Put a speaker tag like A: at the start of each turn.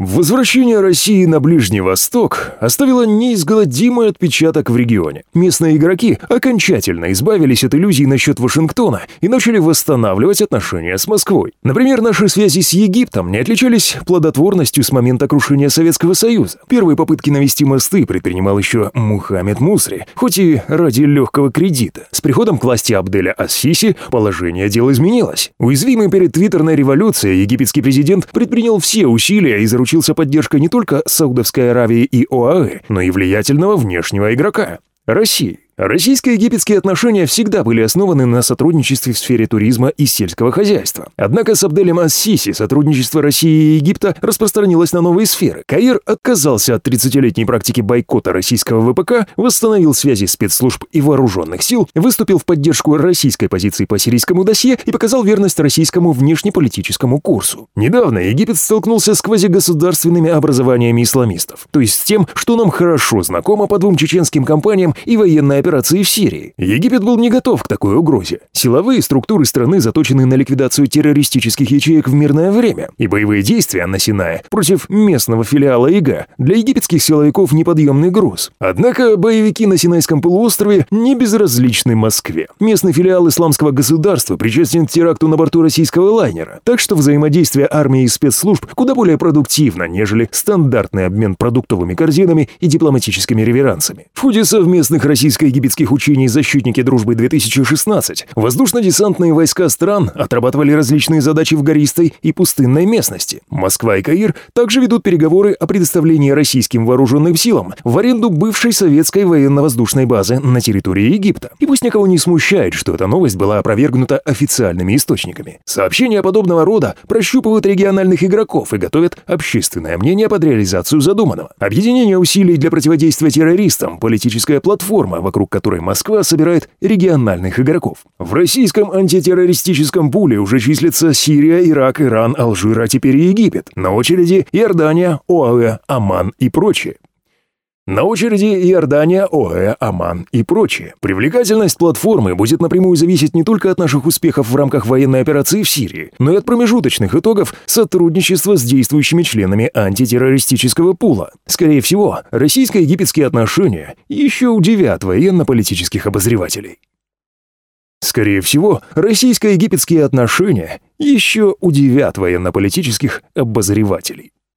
A: Возвращение России на Ближний Восток оставило неизгладимый отпечаток в регионе. Местные игроки окончательно избавились от иллюзий насчет Вашингтона и начали восстанавливать отношения с Москвой. Например, наши связи с Египтом не отличались плодотворностью с момента крушения Советского Союза. Первые попытки навести мосты предпринимал еще Мухаммед Мусри, хоть и ради легкого кредита. С приходом к власти Абделя Ассиси положение дел изменилось. Уязвимый перед твиттерной революцией египетский президент предпринял все усилия и заручился заручился поддержкой не только Саудовской Аравии и ОАЭ, но и влиятельного внешнего игрока – России. Российско-египетские отношения всегда были основаны на сотрудничестве в сфере туризма и сельского хозяйства. Однако с Абделем Ас-Сиси сотрудничество России и Египта распространилось на новые сферы. Каир отказался от 30-летней практики бойкота российского ВПК, восстановил связи спецслужб и вооруженных сил, выступил в поддержку российской позиции по сирийскому досье и показал верность российскому внешнеполитическому курсу. Недавно Египет столкнулся с квазигосударственными образованиями исламистов, то есть с тем, что нам хорошо знакомо по двум чеченским компаниям и военной операции операции в Сирии. Египет был не готов к такой угрозе. Силовые структуры страны заточены на ликвидацию террористических ячеек в мирное время, и боевые действия на Синае против местного филиала ИГА для египетских силовиков неподъемный груз. Однако боевики на Синайском полуострове не безразличны Москве. Местный филиал исламского государства причастен к теракту на борту российского лайнера, так что взаимодействие армии и спецслужб куда более продуктивно, нежели стандартный обмен продуктовыми корзинами и дипломатическими реверансами. В ходе совместных российско египетских учений «Защитники дружбы-2016» воздушно-десантные войска стран отрабатывали различные задачи в гористой и пустынной местности. Москва и Каир также ведут переговоры о предоставлении российским вооруженным силам в аренду бывшей советской военно-воздушной базы на территории Египта. И пусть никого не смущает, что эта новость была опровергнута официальными источниками. Сообщения подобного рода прощупывают региональных игроков и готовят общественное мнение под реализацию задуманного. Объединение усилий для противодействия террористам, политическая платформа, вокруг которой Москва собирает региональных игроков. В российском антитеррористическом пуле уже числятся Сирия, Ирак, Иран, Алжир, а теперь и Египет. На очереди Иордания, ОАЭ, Оман и прочее. На очереди Иордания, ОЭ, Оман и прочее. Привлекательность платформы будет напрямую зависеть не только от наших успехов в рамках военной операции в Сирии, но и от промежуточных итогов сотрудничества с действующими членами антитеррористического пула. Скорее всего, российско-египетские отношения еще удивят военно-политических обозревателей. Скорее всего, российско-египетские отношения еще удивят военно-политических обозревателей.